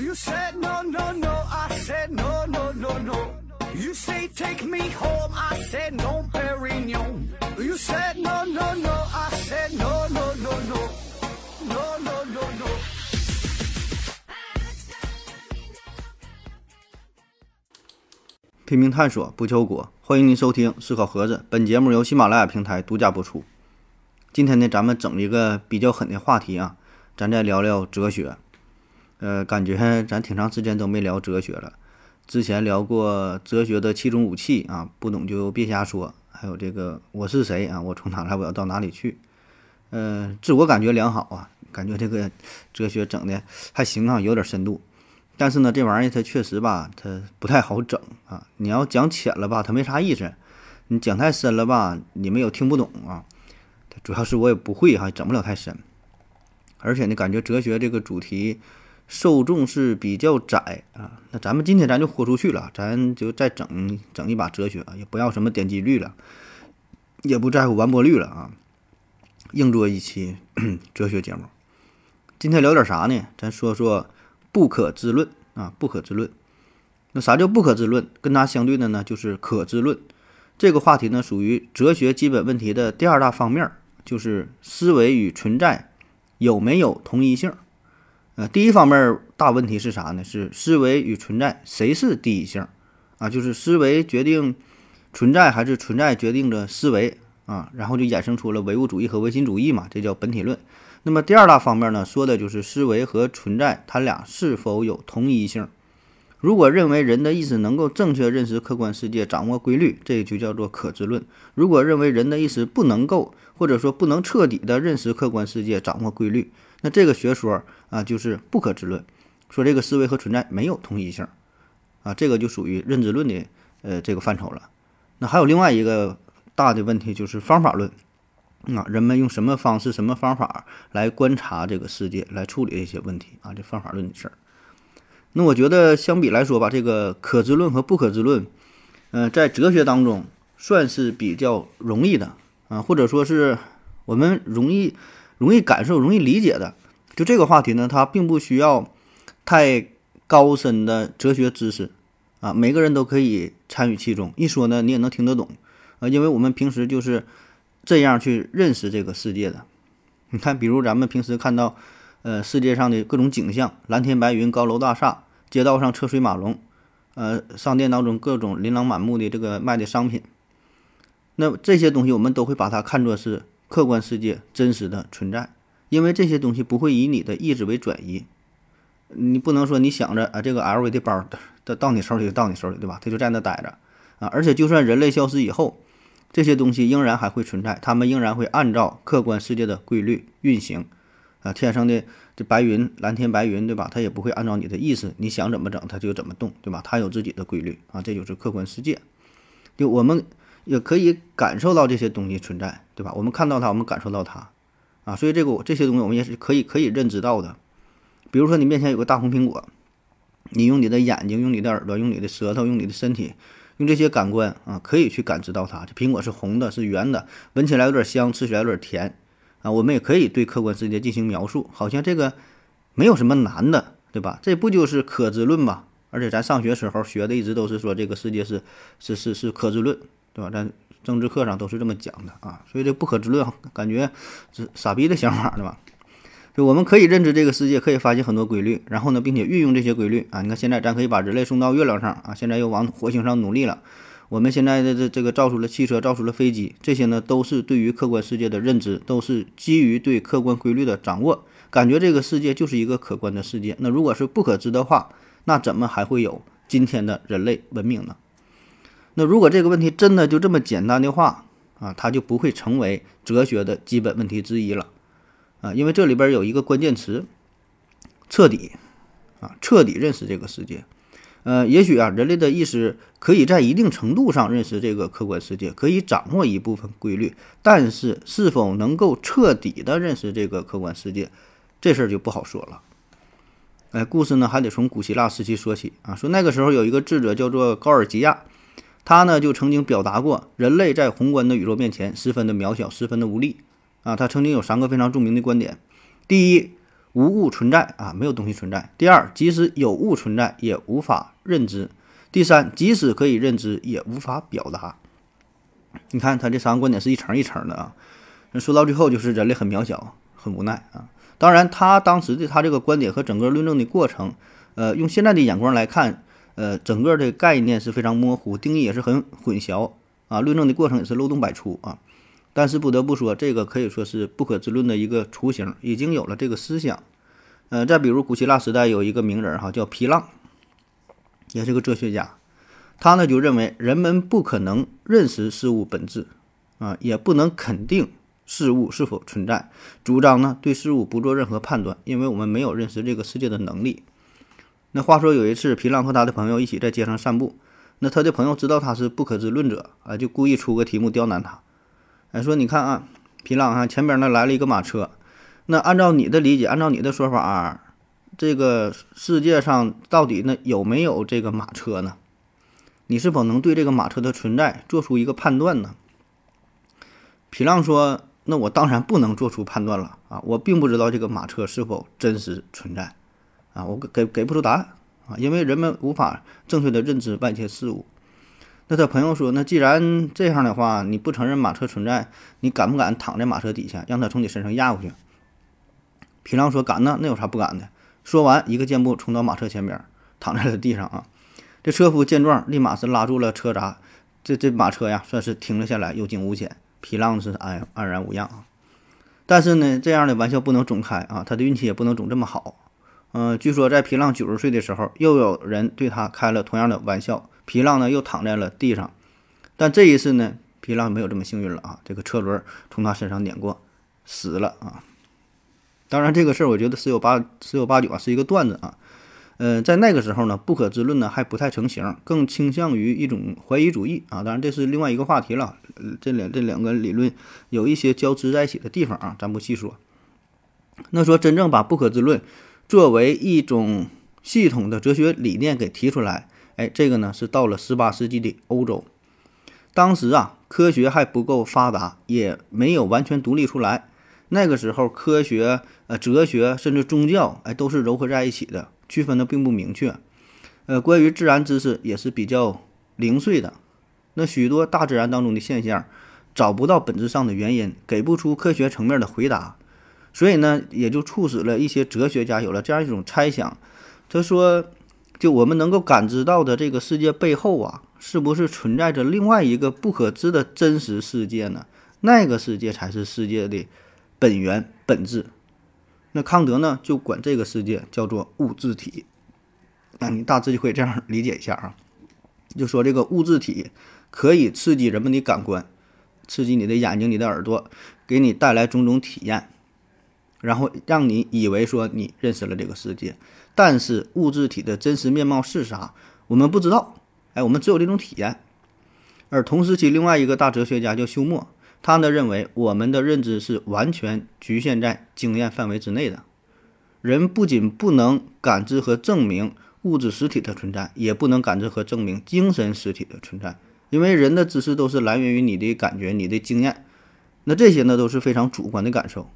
You said no, no, no. I said no, no, no, no. You say take me home. I said no, Perignon. You said no, no, no. I said no, no, no, no. No, no, no, no. 拼命探索，不求果。欢迎您收听思考盒子，本节目由喜马拉雅平台独家播出。今天呢，咱们整一个比较狠的话题啊，咱再聊聊哲学。呃，感觉咱挺长时间都没聊哲学了。之前聊过哲学的七种武器啊，不懂就别瞎说。还有这个我是谁啊？我从哪来？我要到哪里去？呃，自我感觉良好啊，感觉这个哲学整的还行啊，有点深度。但是呢，这玩意儿它确实吧，它不太好整啊。你要讲浅了吧，它没啥意思；你讲太深了吧，你们又听不懂啊。主要是我也不会哈，整不了太深。而且呢，感觉哲学这个主题。受众是比较窄啊，那咱们今天咱就豁出去了，咱就再整整一把哲学啊，也不要什么点击率了，也不在乎完播率了啊，硬做一期 哲学节目。今天聊点啥呢？咱说说不可知论啊，不可知论。那啥叫不可知论？跟它相对的呢，就是可知论。这个话题呢，属于哲学基本问题的第二大方面，就是思维与存在有没有同一性。呃，第一方面大问题是啥呢？是思维与存在谁是第一性啊？就是思维决定存在，还是存在决定着思维啊？然后就衍生出了唯物主义和唯心主义嘛，这叫本体论。那么第二大方面呢，说的就是思维和存在它俩是否有同一性。如果认为人的意识能够正确认识客观世界，掌握规律，这就叫做可知论；如果认为人的意识不能够，或者说不能彻底的认识客观世界，掌握规律。那这个学说啊，就是不可知论，说这个思维和存在没有同一性，啊，这个就属于认知论的呃这个范畴了。那还有另外一个大的问题就是方法论，啊，人们用什么方式、什么方法来观察这个世界，来处理一些问题啊，这方法论的事儿。那我觉得相比来说吧，这个可知论和不可知论，嗯，在哲学当中算是比较容易的啊，或者说是我们容易。容易感受、容易理解的，就这个话题呢，它并不需要太高深的哲学知识啊，每个人都可以参与其中。一说呢，你也能听得懂啊，因为我们平时就是这样去认识这个世界的。你看，比如咱们平时看到，呃，世界上的各种景象，蓝天白云、高楼大厦，街道上车水马龙，呃，商店当中各种琳琅满目的这个卖的商品，那这些东西我们都会把它看作是。客观世界真实的存在，因为这些东西不会以你的意志为转移。你不能说你想着啊，这个 LV 的包到到你手里就到你手里，对吧？它就在那待着啊。而且就算人类消失以后，这些东西仍然还会存在，它们仍然会按照客观世界的规律运行啊。天上的这白云，蓝天白云，对吧？它也不会按照你的意思，你想怎么整它就怎么动，对吧？它有自己的规律啊，这就是客观世界。就我们。也可以感受到这些东西存在，对吧？我们看到它，我们感受到它，啊，所以这个这些东西我们也是可以可以认知到的。比如说你面前有个大红苹果，你用你的眼睛、用你的耳朵、用你的舌头、用你的身体，用这些感官啊，可以去感知到它。这苹果是红的，是圆的，闻起来有点香，吃起来有点甜，啊，我们也可以对客观世界进行描述，好像这个没有什么难的，对吧？这不就是可知论吗？而且咱上学时候学的一直都是说这个世界是是是是可知论。对吧？在政治课上都是这么讲的啊，所以这不可知论感觉是傻逼的想法，对吧？就我们可以认知这个世界，可以发现很多规律，然后呢，并且运用这些规律啊。你看现在咱可以把人类送到月亮上啊，现在又往火星上努力了。我们现在的这这个造出了汽车，造出了飞机，这些呢都是对于客观世界的认知，都是基于对客观规律的掌握，感觉这个世界就是一个可观的世界。那如果是不可知的话，那怎么还会有今天的人类文明呢？那如果这个问题真的就这么简单的话啊，它就不会成为哲学的基本问题之一了啊，因为这里边有一个关键词，彻底啊，彻底认识这个世界。呃，也许啊，人类的意识可以在一定程度上认识这个客观世界，可以掌握一部分规律，但是是否能够彻底的认识这个客观世界，这事儿就不好说了。哎，故事呢还得从古希腊时期说起啊，说那个时候有一个智者叫做高尔基亚。他呢就曾经表达过，人类在宏观的宇宙面前十分的渺小，十分的无力啊。他曾经有三个非常著名的观点：第一，无物存在啊，没有东西存在。第二，即使有物存在，也无法认知。第三，即使可以认知，也无法表达。你看他这三个观点是一层一层的啊。那说到最后，就是人类很渺小，很无奈啊。当然，他当时的他这个观点和整个论证的过程，呃，用现在的眼光来看，呃，整个的概念是非常模糊，定义也是很混淆啊，论证的过程也是漏洞百出啊。但是不得不说，这个可以说是不可知论的一个雏形，已经有了这个思想。呃，再比如古希腊时代有一个名人哈，叫皮浪，也是个哲学家。他呢就认为人们不可能认识事物本质啊，也不能肯定事物是否存在，主张呢对事物不做任何判断，因为我们没有认识这个世界的能力。那话说有一次，皮浪和他的朋友一起在街上散步，那他的朋友知道他是不可知论者啊，就故意出个题目刁难他。哎，说你看啊，皮浪啊，前边呢来了一个马车。那按照你的理解，按照你的说法，这个世界上到底那有没有这个马车呢？你是否能对这个马车的存在做出一个判断呢？皮浪说：“那我当然不能做出判断了啊，我并不知道这个马车是否真实存在啊，我给给给不出答案啊，因为人们无法正确的认知外界事物。”那他朋友说：“那既然这样的话，你不承认马车存在，你敢不敢躺在马车底下，让他从你身上压过去？”皮浪说：“敢呢，那有啥不敢的？”说完，一个箭步冲到马车前边，躺在了地上啊。这车夫见状，立马是拉住了车闸，这这马车呀，算是停了下来，有惊无险。皮浪是安安然无恙啊。但是呢，这样的玩笑不能总开啊，他的运气也不能总这么好。嗯，据说在皮浪九十岁的时候，又有人对他开了同样的玩笑。皮浪呢又躺在了地上，但这一次呢，皮浪没有这么幸运了啊！这个车轮从他身上碾过，死了啊！当然，这个事儿我觉得十有八十有八九啊是一个段子啊。呃，在那个时候呢，不可知论呢还不太成型，更倾向于一种怀疑主义啊。当然，这是另外一个话题了。这两这两个理论有一些交织在一起的地方啊，咱不细说。那说真正把不可知论作为一种系统的哲学理念给提出来。哎，这个呢是到了十八世纪的欧洲，当时啊科学还不够发达，也没有完全独立出来。那个时候，科学、呃哲学甚至宗教，哎都是糅合在一起的，区分的并不明确。呃，关于自然知识也是比较零碎的。那许多大自然当中的现象，找不到本质上的原因，给不出科学层面的回答，所以呢，也就促使了一些哲学家有了这样一种猜想。他说。就我们能够感知到的这个世界背后啊，是不是存在着另外一个不可知的真实世界呢？那个世界才是世界的本源本质。那康德呢，就管这个世界叫做物质体。那你大致就可以这样理解一下啊，就说这个物质体可以刺激人们的感官，刺激你的眼睛、你的耳朵，给你带来种种体验，然后让你以为说你认识了这个世界。但是物质体的真实面貌是啥？我们不知道。哎，我们只有这种体验。而同时期另外一个大哲学家叫休谟，他呢认为我们的认知是完全局限在经验范围之内的。人不仅不能感知和证明物质实体的存在，也不能感知和证明精神实体的存在，因为人的知识都是来源于你的感觉、你的经验。那这些呢都是非常主观的感受。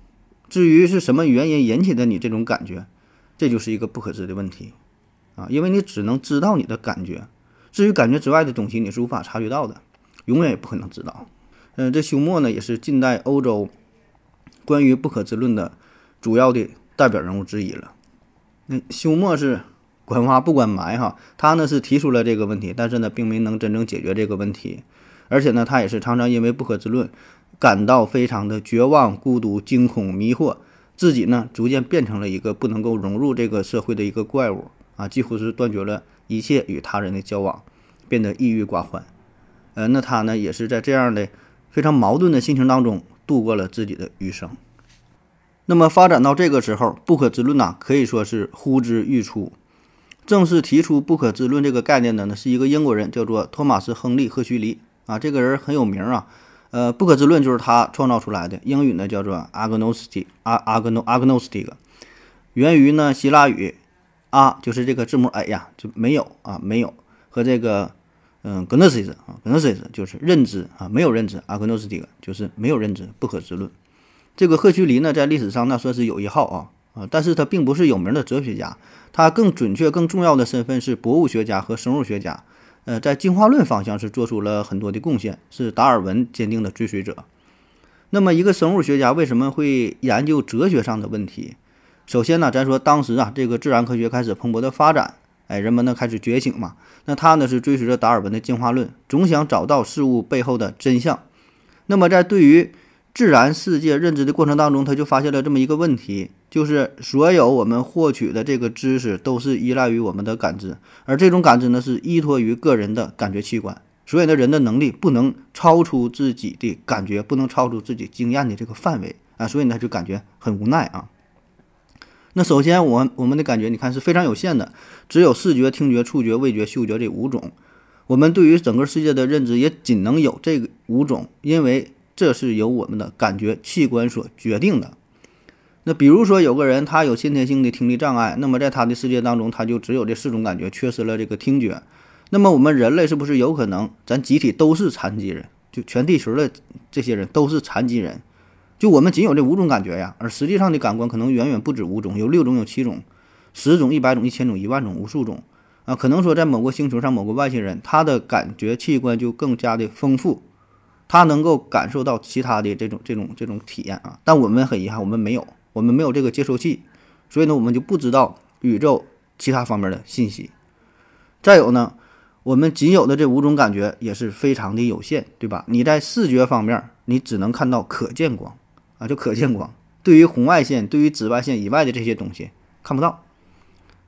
至于是什么原因引起的你这种感觉？这就是一个不可知的问题，啊，因为你只能知道你的感觉，至于感觉之外的东西，你是无法察觉到的，永远也不可能知道。嗯，这休谟呢，也是近代欧洲关于不可知论的主要的代表人物之一了。那休谟是管挖不管埋哈，他呢是提出了这个问题，但是呢，并没能真正解决这个问题，而且呢，他也是常常因为不可知论感到非常的绝望、孤独、惊恐、迷惑。自己呢，逐渐变成了一个不能够融入这个社会的一个怪物啊，几乎是断绝了一切与他人的交往，变得抑郁寡欢。呃，那他呢，也是在这样的非常矛盾的心情当中度过了自己的余生。那么发展到这个时候，不可知论呐，可以说是呼之欲出。正式提出不可知论这个概念的呢，是一个英国人，叫做托马斯·亨利·赫胥黎啊，这个人很有名啊。呃，不可知论就是他创造出来的。英语呢叫做 agnostic，啊 agno agnostic，源于呢希腊语，a 就是这个字母 a 呀，就没有啊，没有和这个嗯 gnosis 啊 gnosis 就是认知啊，没有认知，agnostic 就是没有认知，不可知论。这个赫胥黎呢在历史上那算是有一号啊啊，但是他并不是有名的哲学家，他更准确、更重要的身份是博物学家和生物学家。呃，在进化论方向是做出了很多的贡献，是达尔文坚定的追随者。那么，一个生物学家为什么会研究哲学上的问题？首先呢，咱说当时啊，这个自然科学开始蓬勃的发展，哎，人们呢开始觉醒嘛。那他呢是追随着达尔文的进化论，总想找到事物背后的真相。那么在对于自然世界认知的过程当中，他就发现了这么一个问题，就是所有我们获取的这个知识都是依赖于我们的感知，而这种感知呢是依托于个人的感觉器官。所以呢，人的能力不能超出自己的感觉，不能超出自己经验的这个范围啊，所以呢就感觉很无奈啊。那首先，我我们的感觉，你看是非常有限的，只有视觉、听觉、触觉、味觉、嗅觉这五种。我们对于整个世界的认知也仅能有这五种，因为这是由我们的感觉器官所决定的。那比如说，有个人他有先天性的听力障碍，那么在他的世界当中，他就只有这四种感觉，缺失了这个听觉。那么我们人类是不是有可能，咱集体都是残疾人？就全地球的这些人都是残疾人？就我们仅有这五种感觉呀，而实际上的感官可能远远不止五种，有六种，有七种，十种、一百种、一千种、一万种、无数种啊！可能说在某个星球上，某个外星人，他的感觉器官就更加的丰富，他能够感受到其他的这种、这种、这种体验啊。但我们很遗憾，我们没有，我们没有这个接收器，所以呢，我们就不知道宇宙其他方面的信息。再有呢，我们仅有的这五种感觉也是非常的有限，对吧？你在视觉方面，你只能看到可见光。啊，就可见光，对于红外线、对于紫外线以外的这些东西看不到。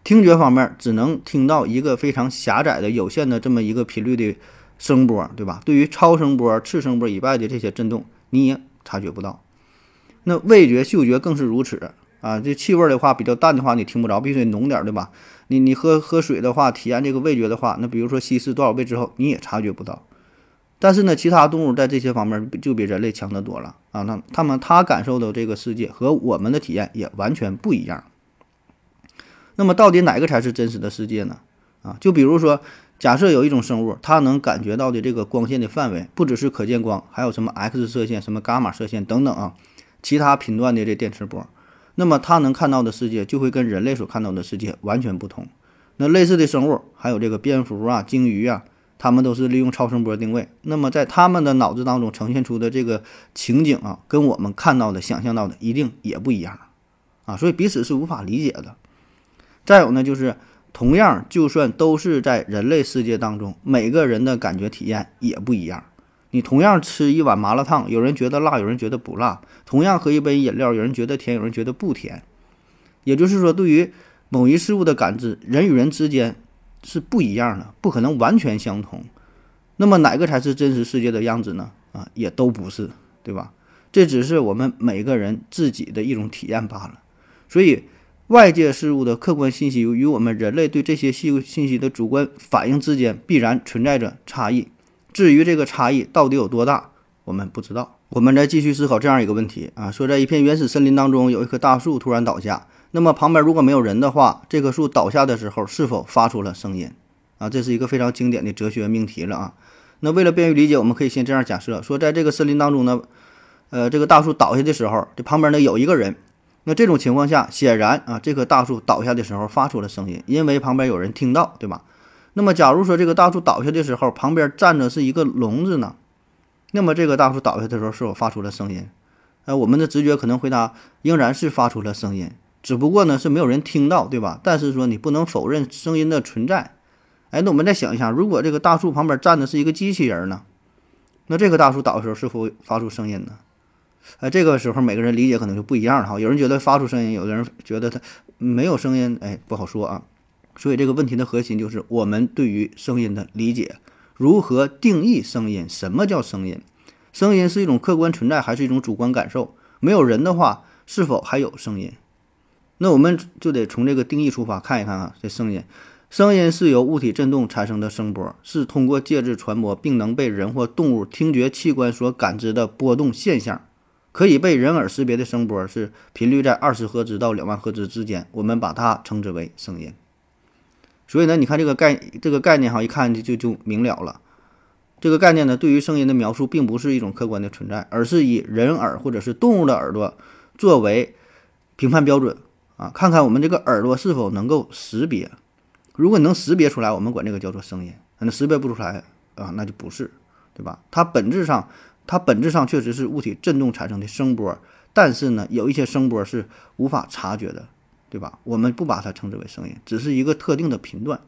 听觉方面，只能听到一个非常狭窄的、有限的这么一个频率的声波，对吧？对于超声波、次声波以外的这些振动，你也察觉不到。那味觉、嗅觉更是如此啊！这气味的话，比较淡的话，你听不着，必须得浓点，对吧？你你喝喝水的话，体验这个味觉的话，那比如说稀释多少倍之后，你也察觉不到。但是呢，其他动物在这些方面就比人类强得多了啊！那他们他感受的这个世界和我们的体验也完全不一样。那么，到底哪个才是真实的世界呢？啊，就比如说，假设有一种生物，它能感觉到的这个光线的范围不只是可见光，还有什么 X 射线、什么伽马射线等等啊，其他频段的这电磁波，那么它能看到的世界就会跟人类所看到的世界完全不同。那类似的生物还有这个蝙蝠啊、鲸鱼啊。它们都是利用超声波定位，那么在它们的脑子当中呈现出的这个情景啊，跟我们看到的、想象到的一定也不一样啊，所以彼此是无法理解的。再有呢，就是同样，就算都是在人类世界当中，每个人的感觉体验也不一样。你同样吃一碗麻辣烫，有人觉得辣，有人觉得不辣；同样喝一杯饮料，有人觉得甜，有人觉得不甜。也就是说，对于某一事物的感知，人与人之间。是不一样的，不可能完全相同。那么哪个才是真实世界的样子呢？啊，也都不是，对吧？这只是我们每个人自己的一种体验罢了。所以，外界事物的客观信息与我们人类对这些信信息的主观反应之间必然存在着差异。至于这个差异到底有多大，我们不知道。我们再继续思考这样一个问题啊：说在一片原始森林当中，有一棵大树突然倒下。那么旁边如果没有人的话，这棵树倒下的时候是否发出了声音？啊，这是一个非常经典的哲学命题了啊。那为了便于理解，我们可以先这样假设：说在这个森林当中呢，呃，这个大树倒下的时候，这旁边呢有一个人。那这种情况下，显然啊，这棵大树倒下的时候发出了声音，因为旁边有人听到，对吧？那么假如说这个大树倒下的时候，旁边站着是一个聋子呢，那么这个大树倒下的时候是否发出了声音？呃，我们的直觉可能回答，仍然是发出了声音。只不过呢是没有人听到，对吧？但是说你不能否认声音的存在。哎，那我们再想一想，如果这个大树旁边站的是一个机器人呢？那这棵大树倒的时候是否发出声音呢？哎，这个时候每个人理解可能就不一样了哈。有人觉得发出声音，有的人觉得它没有声音，哎，不好说啊。所以这个问题的核心就是我们对于声音的理解，如何定义声音？什么叫声音？声音是一种客观存在还是一种主观感受？没有人的话，是否还有声音？那我们就得从这个定义出发看一看啊，这声音，声音是由物体振动产生的声波，是通过介质传播，并能被人或动物听觉器官所感知的波动现象，可以被人耳识别的声波是频率在二十赫兹到两万赫兹之间，我们把它称之为声音。所以呢，你看这个概这个概念哈，一看就就就明了了。这个概念呢，对于声音的描述并不是一种客观的存在，而是以人耳或者是动物的耳朵作为评判标准。啊，看看我们这个耳朵是否能够识别。如果能识别出来，我们管这个叫做声音；那识别不出来啊，那就不是，对吧？它本质上，它本质上确实是物体振动产生的声波，但是呢，有一些声波是无法察觉的，对吧？我们不把它称之为声音，只是一个特定的频段。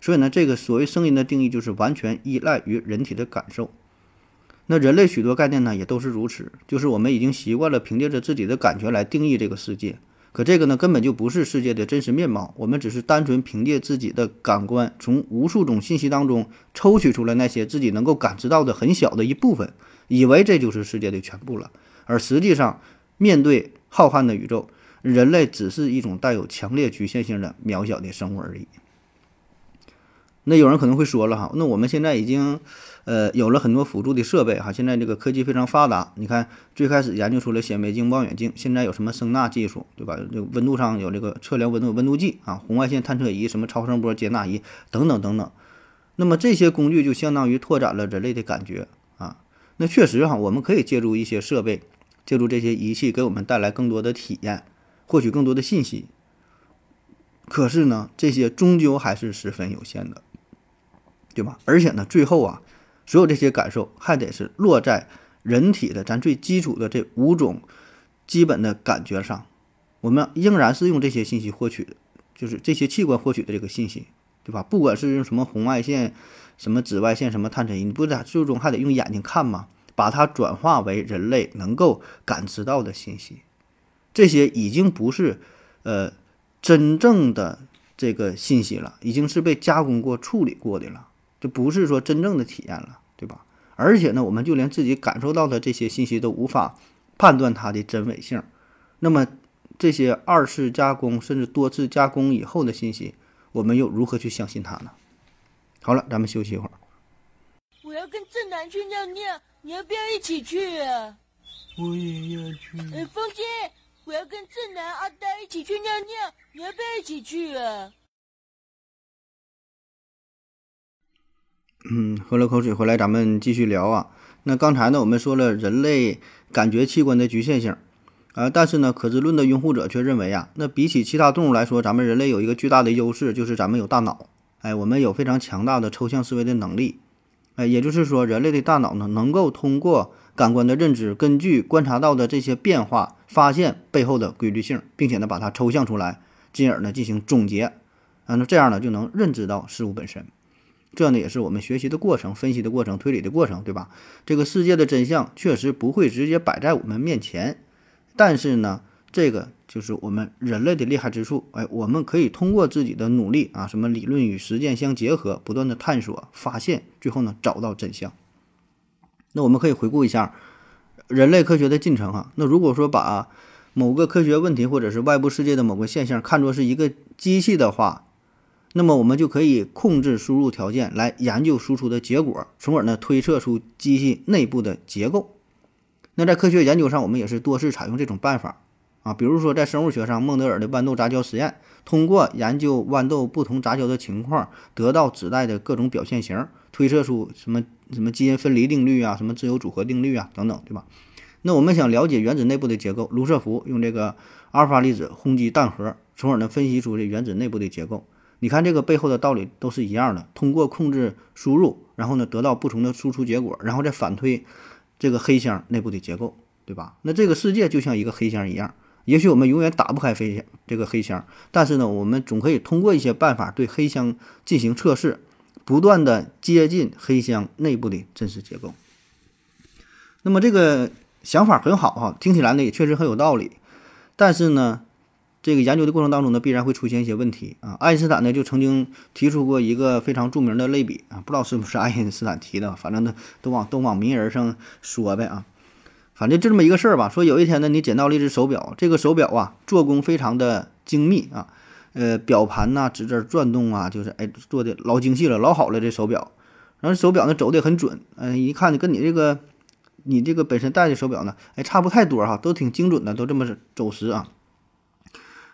所以呢，这个所谓声音的定义，就是完全依赖于人体的感受。那人类许多概念呢，也都是如此，就是我们已经习惯了凭借着自己的感觉来定义这个世界。可这个呢，根本就不是世界的真实面貌。我们只是单纯凭借自己的感官，从无数种信息当中抽取出来那些自己能够感知到的很小的一部分，以为这就是世界的全部了。而实际上，面对浩瀚的宇宙，人类只是一种带有强烈局限性的渺小的生物而已。那有人可能会说了哈，那我们现在已经。呃，有了很多辅助的设备哈，现在这个科技非常发达。你看，最开始研究出了显微镜、望远镜，现在有什么声纳技术，对吧？这温度上有这个测量温度温度计啊，红外线探测仪、什么超声波接纳仪等等等等。那么这些工具就相当于拓展了人类的感觉。那确实哈，我们可以借助一些设备，借助这些仪器给我们带来更多的体验，获取更多的信息。可是呢，这些终究还是十分有限的，对吧？而且呢，最后啊。所有这些感受还得是落在人体的咱最基础的这五种基本的感觉上，我们仍然是用这些信息获取的，就是这些器官获取的这个信息，对吧？不管是用什么红外线、什么紫外线、什么探测仪，你不在最终还得用眼睛看吗？把它转化为人类能够感知到的信息，这些已经不是呃真正的这个信息了，已经是被加工过、处理过的了。就不是说真正的体验了，对吧？而且呢，我们就连自己感受到的这些信息都无法判断它的真伪性。那么这些二次加工甚至多次加工以后的信息，我们又如何去相信它呢？好了，咱们休息一会儿。我要跟正南去尿尿，你要不要一起去啊？我也要去。哎，风姐，我要跟正南、阿呆一起去尿尿，你要不要一起去啊？嗯，喝了口水回来，咱们继续聊啊。那刚才呢，我们说了人类感觉器官的局限性，啊，但是呢，可知论的拥护者却认为啊，那比起其他动物来说，咱们人类有一个巨大的优势，就是咱们有大脑。哎，我们有非常强大的抽象思维的能力。哎，也就是说，人类的大脑呢，能够通过感官的认知，根据观察到的这些变化，发现背后的规律性，并且呢，把它抽象出来，进而呢进行总结。啊，那这样呢，就能认知到事物本身。这呢也是我们学习的过程、分析的过程、推理的过程，对吧？这个世界的真相确实不会直接摆在我们面前，但是呢，这个就是我们人类的厉害之处。哎，我们可以通过自己的努力啊，什么理论与实践相结合，不断的探索、发现，最后呢找到真相。那我们可以回顾一下人类科学的进程哈。那如果说把某个科学问题或者是外部世界的某个现象看作是一个机器的话，那么我们就可以控制输入条件来研究输出的结果，从而呢推测出机器内部的结构。那在科学研究上，我们也是多次采用这种办法啊，比如说在生物学上，孟德尔的豌豆杂交实验，通过研究豌豆不同杂交的情况，得到子代的各种表现型，推测出什么什么基因分离定律啊，什么自由组合定律啊等等，对吧？那我们想了解原子内部的结构，卢瑟福用这个阿尔法粒子轰击蛋核，从而呢分析出这原子内部的结构。你看这个背后的道理都是一样的，通过控制输入，然后呢得到不同的输出结果，然后再反推这个黑箱内部的结构，对吧？那这个世界就像一个黑箱一样，也许我们永远打不开飞这个黑箱，但是呢，我们总可以通过一些办法对黑箱进行测试，不断的接近黑箱内部的真实结构。那么这个想法很好哈，听起来呢也确实很有道理，但是呢。这个研究的过程当中呢，必然会出现一些问题啊。爱因斯坦呢就曾经提出过一个非常著名的类比啊，不知道是不是爱因斯坦提的，反正呢都往都往名人上说呗啊。反正就这么一个事儿吧。说有一天呢，你捡到了一只手表，这个手表啊做工非常的精密啊，呃，表盘呐指针转动啊，就是哎做的老精细了，老好了这手表。然后手表呢走的很准，嗯，一看跟你这个你这个本身戴的手表呢，哎差不太多哈，都挺精准的，都这么走时啊。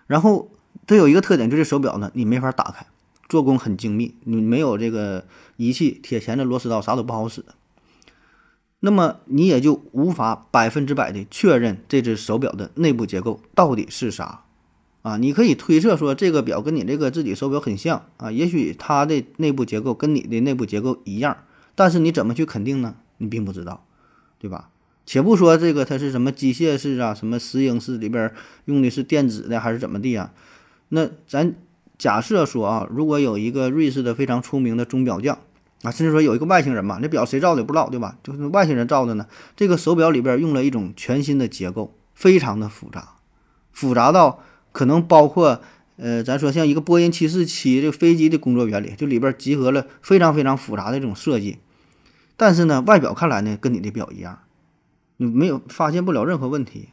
然后它有一个特点，就是手表呢，你没法打开，做工很精密，你没有这个仪器、铁钳子、螺丝刀，啥都不好使。那么你也就无法百分之百的确认这只手表的内部结构到底是啥。啊，你可以推测说这个表跟你这个自己手表很像啊，也许它的内部结构跟你的内部结构一样，但是你怎么去肯定呢？你并不知道，对吧？且不说这个它是什么机械式啊，什么石英式里边用的是电子的还是怎么地啊？那咱假设说啊，如果有一个瑞士的非常出名的钟表匠啊，甚至说有一个外星人嘛，那表谁造的也不知道，对吧？就是外星人造的呢，这个手表里边用了一种全新的结构，非常的复杂，复杂到可能包括呃，咱说像一个波音七四七这飞机的工作原理，就里边集合了非常非常复杂的这种设计，但是呢，外表看来呢，跟你的表一样，你没有发现不了任何问题，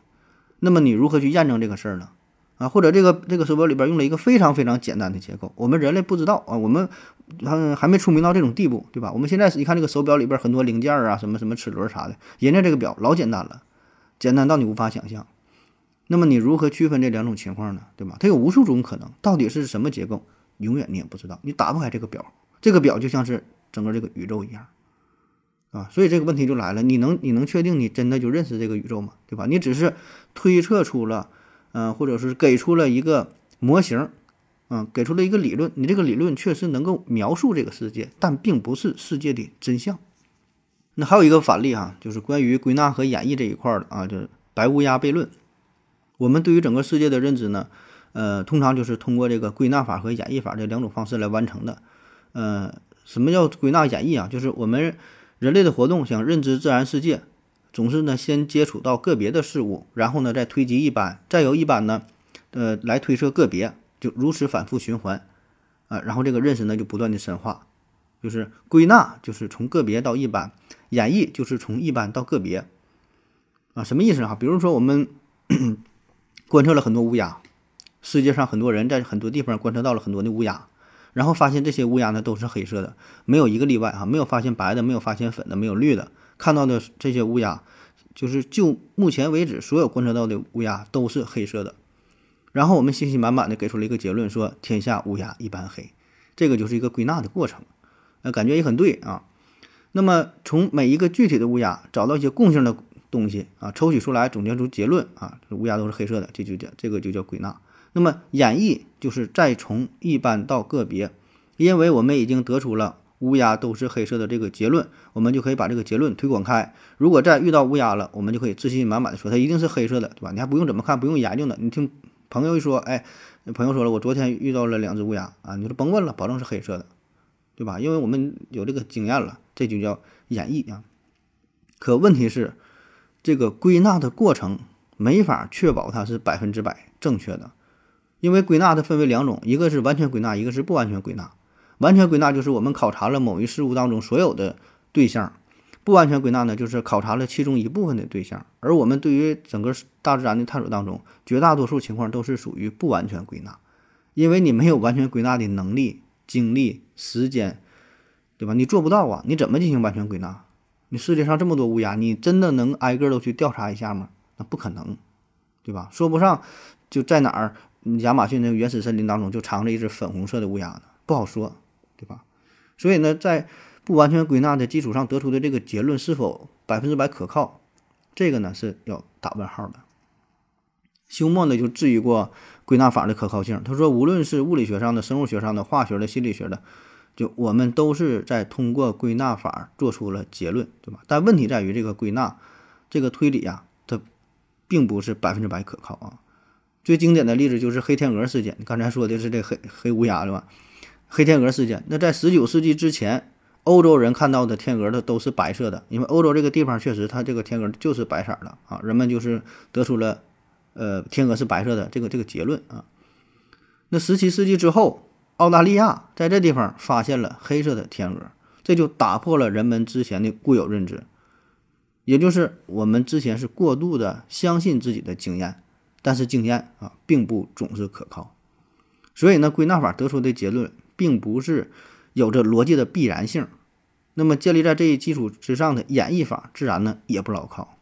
那么你如何去验证这个事儿呢？啊，或者这个这个手表里边用了一个非常非常简单的结构，我们人类不知道啊，我们还还没出名到这种地步，对吧？我们现在一看这个手表里边很多零件啊，什么什么齿轮啥的，人家这个表老简单了，简单到你无法想象。那么你如何区分这两种情况呢？对吧？它有无数种可能，到底是什么结构，永远你也不知道。你打不开这个表，这个表就像是整个这个宇宙一样，啊，所以这个问题就来了，你能你能确定你真的就认识这个宇宙吗？对吧？你只是推测出了。嗯，或者是给出了一个模型，嗯，给出了一个理论，你这个理论确实能够描述这个世界，但并不是世界的真相。那还有一个反例哈，就是关于归纳和演绎这一块的啊，就是白乌鸦悖论。我们对于整个世界的认知呢，呃，通常就是通过这个归纳法和演绎法这两种方式来完成的。呃，什么叫归纳演绎啊？就是我们人类的活动想认知自然世界。总是呢，先接触到个别的事物，然后呢，再推及一般，再由一般呢，呃，来推测个别，就如此反复循环，啊，然后这个认识呢就不断的深化，就是归纳就是从个别到一般，演绎就是从一般到个别，啊，什么意思啊？比如说我们 观测了很多乌鸦，世界上很多人在很多地方观测到了很多的乌鸦，然后发现这些乌鸦呢都是黑色的，没有一个例外啊，没有发现白的，没有发现粉的，没有绿的。看到的这些乌鸦，就是就目前为止所有观测到的乌鸦都是黑色的。然后我们信心满满的给出了一个结论，说天下乌鸦一般黑。这个就是一个归纳的过程，呃，感觉也很对啊。那么从每一个具体的乌鸦找到一些共性的东西啊，抽取出来，总结出结论啊，乌鸦都是黑色的，这就叫这个就叫归纳。那么演绎就是再从一般到个别，因为我们已经得出了。乌鸦都是黑色的这个结论，我们就可以把这个结论推广开。如果再遇到乌鸦了，我们就可以自信满满的说它一定是黑色的，对吧？你还不用怎么看，不用研究呢。你听朋友一说，哎，朋友说了，我昨天遇到了两只乌鸦啊，你说甭问了，保证是黑色的，对吧？因为我们有这个经验了，这就叫演绎啊。可问题是，这个归纳的过程没法确保它是百分之百正确的，因为归纳它分为两种，一个是完全归纳，一个是不完全归纳。完全归纳就是我们考察了某一事物当中所有的对象，不完全归纳呢，就是考察了其中一部分的对象。而我们对于整个大自然的探索当中，绝大多数情况都是属于不完全归纳，因为你没有完全归纳的能力、精力、时间，对吧？你做不到啊！你怎么进行完全归纳？你世界上这么多乌鸦，你真的能挨个都去调查一下吗？那不可能，对吧？说不上就在哪儿，亚马逊那个原始森林当中就藏着一只粉红色的乌鸦呢？不好说。对吧？所以呢，在不完全归纳的基础上得出的这个结论是否百分之百可靠，这个呢是要打问号的。休谟呢就质疑过归纳法的可靠性，他说，无论是物理学上的、生物学上的、化学的、心理学的，就我们都是在通过归纳法做出了结论，对吧？但问题在于这个归纳、这个推理啊，它并不是百分之百可靠啊。最经典的例子就是黑天鹅事件，刚才说的是这黑黑乌鸦，对吧？黑天鹅事件，那在十九世纪之前，欧洲人看到的天鹅的都是白色的，因为欧洲这个地方确实它这个天鹅就是白色的啊，人们就是得出了，呃，天鹅是白色的这个这个结论啊。那十七世纪之后，澳大利亚在这地方发现了黑色的天鹅，这就打破了人们之前的固有认知，也就是我们之前是过度的相信自己的经验，但是经验啊并不总是可靠，所以呢，归纳法得出的结论。并不是有着逻辑的必然性，那么建立在这一基础之上的演绎法，自然呢也不牢靠。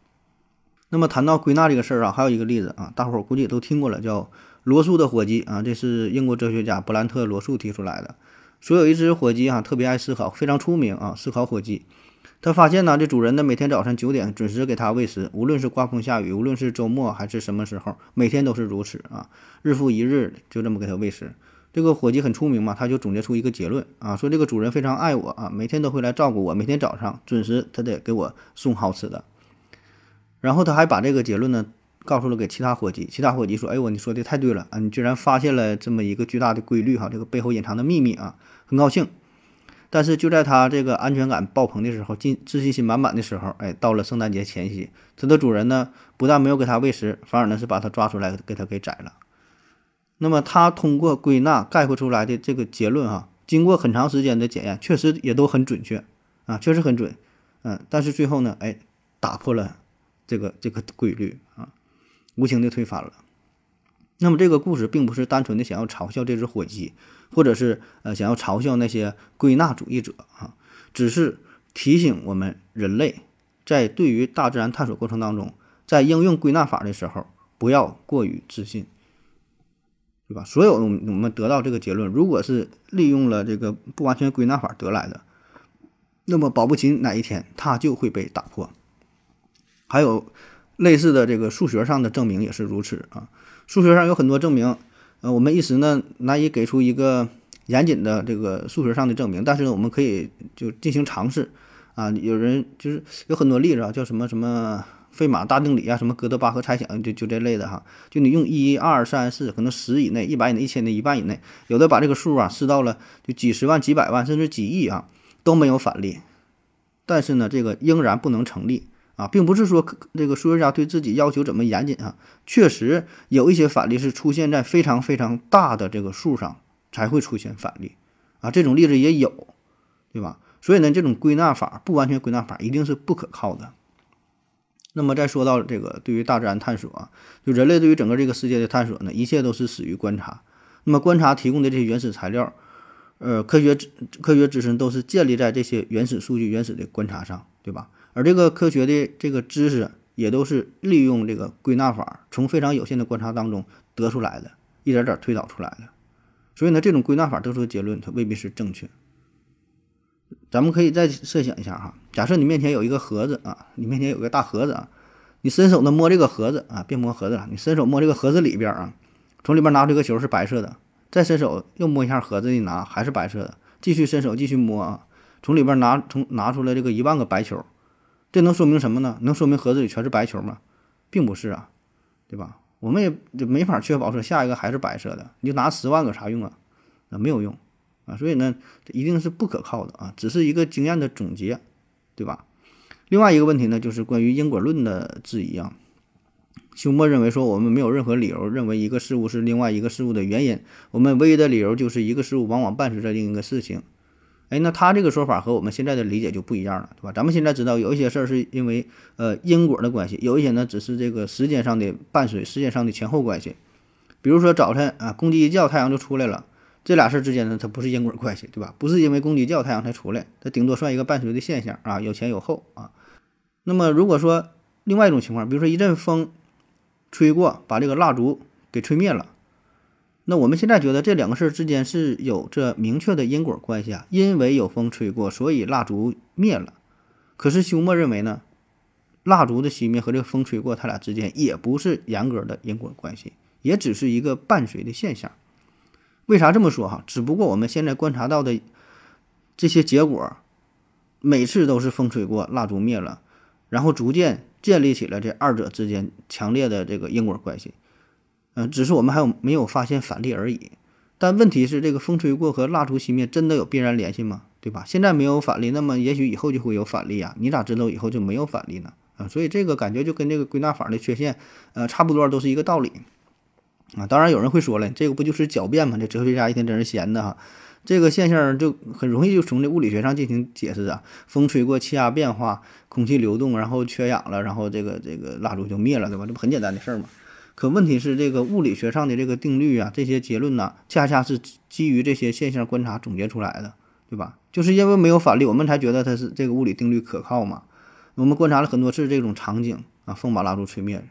那么谈到归纳这个事儿啊，还有一个例子啊，大伙儿估计也都听过了，叫罗素的火鸡啊，这是英国哲学家布兰特·罗素提出来的。说有一只火鸡啊，特别爱思考，非常出名啊，思考火鸡。他发现呢，这主人呢每天早晨九点准时给他喂食，无论是刮风下雨，无论是周末还是什么时候，每天都是如此啊，日复一日就这么给他喂食。这个伙计很出名嘛，他就总结出一个结论啊，说这个主人非常爱我啊，每天都会来照顾我，每天早上准时他得给我送好吃的。然后他还把这个结论呢告诉了给其他伙计，其他伙计说：“哎我你说的太对了啊，你居然发现了这么一个巨大的规律哈，这个背后隐藏的秘密啊，很高兴。”但是就在他这个安全感爆棚的时候，自自信心满满的时候，哎，到了圣诞节前夕，他的主人呢不但没有给他喂食，反而呢是把他抓出来给他给宰了。那么他通过归纳概括出来的这个结论哈，经过很长时间的检验，确实也都很准确啊，确实很准，嗯，但是最后呢，哎，打破了这个这个规律啊，无情的推翻了。那么这个故事并不是单纯的想要嘲笑这只火鸡，或者是呃想要嘲笑那些归纳主义者啊，只是提醒我们人类在对于大自然探索过程当中，在应用归纳法的时候，不要过于自信。对吧？所有我们得到这个结论，如果是利用了这个不完全归纳法得来的，那么保不齐哪一天它就会被打破。还有类似的这个数学上的证明也是如此啊。数学上有很多证明，呃，我们一时呢难以给出一个严谨的这个数学上的证明，但是我们可以就进行尝试啊。有人就是有很多例子啊，叫什么什么。费马大定理啊，什么哥德巴赫猜想，就就这类的哈，就你用一二三四，可能十以内、一百以内、一千的一万以内，有的把这个数啊试到了就几十万、几百万，甚至几亿啊，都没有反例。但是呢，这个仍然不能成立啊，并不是说这个数学家对自己要求怎么严谨啊，确实有一些反例是出现在非常非常大的这个数上才会出现反例啊，这种例子也有，对吧？所以呢，这种归纳法不完全归纳法一定是不可靠的。那么再说到这个对于大自然探索啊，就人类对于整个这个世界的探索呢，一切都是始于观察。那么观察提供的这些原始材料，呃，科学科学知识都是建立在这些原始数据、原始的观察上，对吧？而这个科学的这个知识也都是利用这个归纳法，从非常有限的观察当中得出来的，一点点推导出来的。所以呢，这种归纳法得出的结论，它未必是正确。咱们可以再设想一下哈，假设你面前有一个盒子啊，你面前有个大盒子啊，你伸手呢摸这个盒子啊，别摸盒子了，你伸手摸这个盒子里边啊，从里边拿出一个球是白色的，再伸手又摸一下盒子一拿还是白色的，继续伸手继续摸啊，从里边拿从拿出来这个一万个白球，这能说明什么呢？能说明盒子里全是白球吗？并不是啊，对吧？我们也就没法确保说下一个还是白色的，你就拿十万个啥用啊？啊，没有用。啊，所以呢，这一定是不可靠的啊，只是一个经验的总结，对吧？另外一个问题呢，就是关于因果论的质疑啊。休谟认为说，我们没有任何理由认为一个事物是另外一个事物的原因，我们唯一的理由就是一个事物往往伴随着另一个事情。哎，那他这个说法和我们现在的理解就不一样了，对吧？咱们现在知道有一些事儿是因为呃因果的关系，有一些呢只是这个时间上的伴随，时间上的前后关系。比如说早晨啊，公鸡一叫，太阳就出来了。这俩事儿之间呢，它不是因果关系，对吧？不是因为公鸡叫太阳才出来，它顶多算一个伴随的现象啊，有前有后啊。那么如果说另外一种情况，比如说一阵风吹过，把这个蜡烛给吹灭了，那我们现在觉得这两个事儿之间是有着明确的因果关系啊，因为有风吹过，所以蜡烛灭了。可是休谟认为呢，蜡烛的熄灭和这个风吹过，它俩之间也不是严格的因果关系，也只是一个伴随的现象。为啥这么说哈？只不过我们现在观察到的这些结果，每次都是风吹过，蜡烛灭了，然后逐渐建立起了这二者之间强烈的这个因果关系。嗯，只是我们还有没有发现反例而已。但问题是，这个风吹过和蜡烛熄灭真的有必然联系吗？对吧？现在没有反例，那么也许以后就会有反例啊？你咋知道以后就没有反例呢？啊，所以这个感觉就跟这个归纳法的缺陷，呃，差不多都是一个道理。啊，当然有人会说了，这个不就是狡辩吗？这哲学家一天真是闲的哈。这个现象就很容易就从这物理学上进行解释啊。风吹过，气压变化，空气流动，然后缺氧了，然后这个这个蜡烛就灭了，对吧？这不很简单的事儿吗？可问题是，这个物理学上的这个定律啊，这些结论呢，恰恰是基于这些现象观察总结出来的，对吧？就是因为没有反例，我们才觉得它是这个物理定律可靠嘛。我们观察了很多次这种场景啊，风把蜡烛吹灭，